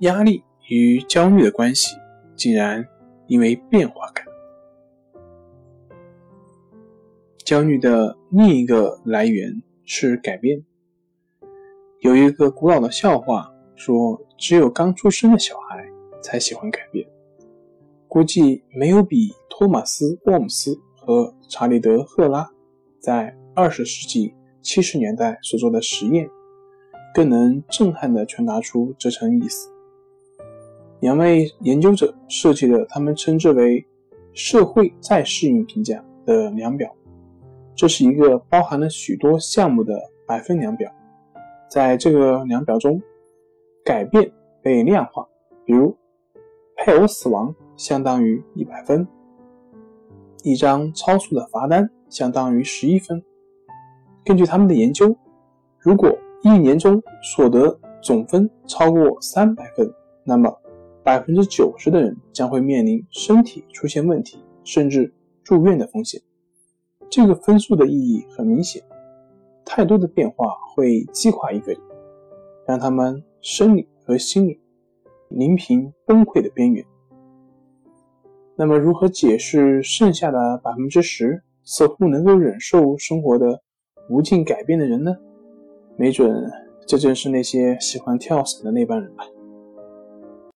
压力与焦虑的关系，竟然因为变化感。焦虑的另一个来源是改变。有一个古老的笑话说，只有刚出生的小孩才喜欢改变。估计没有比托马斯·沃姆斯和查理德·赫拉在二十世纪七十年代所做的实验，更能震撼地传达出这层意思。两位研究者设计了他们称之为“社会再适应评价”的量表，这是一个包含了许多项目的百分量表。在这个量表中，改变被量化，比如配偶死亡相当于一百分，一张超速的罚单相当于十一分。根据他们的研究，如果一年中所得总分超过三百分，那么百分之九十的人将会面临身体出现问题，甚至住院的风险。这个分数的意义很明显，太多的变化会击垮一个人，让他们生理和心理临平崩溃的边缘。那么，如何解释剩下的百分之十似乎能够忍受生活的无尽改变的人呢？没准这正是那些喜欢跳伞的那帮人吧。